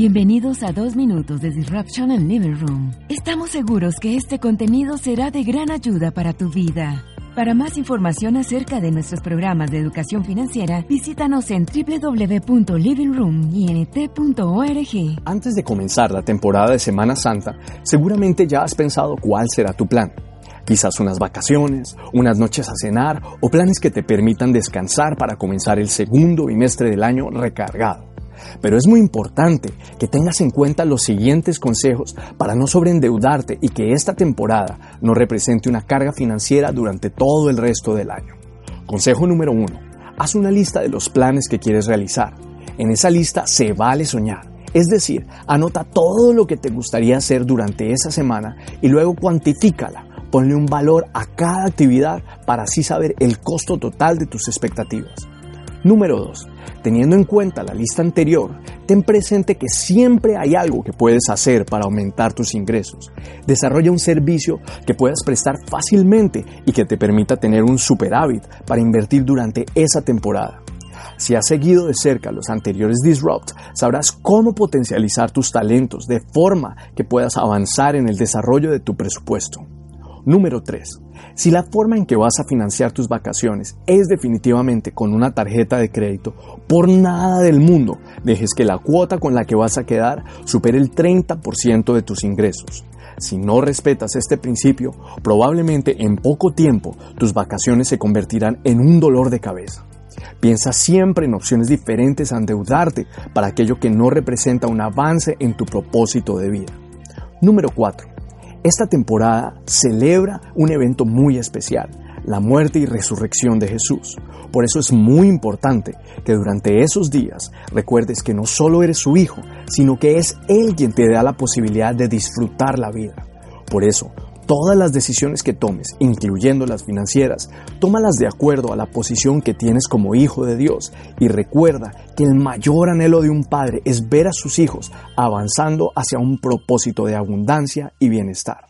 Bienvenidos a Dos Minutos de Disruption en Living Room. Estamos seguros que este contenido será de gran ayuda para tu vida. Para más información acerca de nuestros programas de educación financiera, visítanos en www.livingroomint.org. Antes de comenzar la temporada de Semana Santa, seguramente ya has pensado cuál será tu plan. Quizás unas vacaciones, unas noches a cenar o planes que te permitan descansar para comenzar el segundo bimestre del año recargado. Pero es muy importante que tengas en cuenta los siguientes consejos para no sobreendeudarte y que esta temporada no represente una carga financiera durante todo el resto del año. Consejo número uno. Haz una lista de los planes que quieres realizar. En esa lista se vale soñar. Es decir, anota todo lo que te gustaría hacer durante esa semana y luego cuantifícala. Ponle un valor a cada actividad para así saber el costo total de tus expectativas. Número 2. Teniendo en cuenta la lista anterior, ten presente que siempre hay algo que puedes hacer para aumentar tus ingresos. Desarrolla un servicio que puedas prestar fácilmente y que te permita tener un superávit para invertir durante esa temporada. Si has seguido de cerca los anteriores Disrupt, sabrás cómo potencializar tus talentos de forma que puedas avanzar en el desarrollo de tu presupuesto. Número 3. Si la forma en que vas a financiar tus vacaciones es definitivamente con una tarjeta de crédito, por nada del mundo dejes que la cuota con la que vas a quedar supere el 30% de tus ingresos. Si no respetas este principio, probablemente en poco tiempo tus vacaciones se convertirán en un dolor de cabeza. Piensa siempre en opciones diferentes a endeudarte para aquello que no representa un avance en tu propósito de vida. Número 4. Esta temporada celebra un evento muy especial, la muerte y resurrección de Jesús. Por eso es muy importante que durante esos días recuerdes que no solo eres su hijo, sino que es Él quien te da la posibilidad de disfrutar la vida. Por eso, todas las decisiones que tomes, incluyendo las financieras, tómalas de acuerdo a la posición que tienes como hijo de Dios y recuerda que el mayor anhelo de un padre es ver a sus hijos avanzando hacia un propósito de abundancia y bienestar.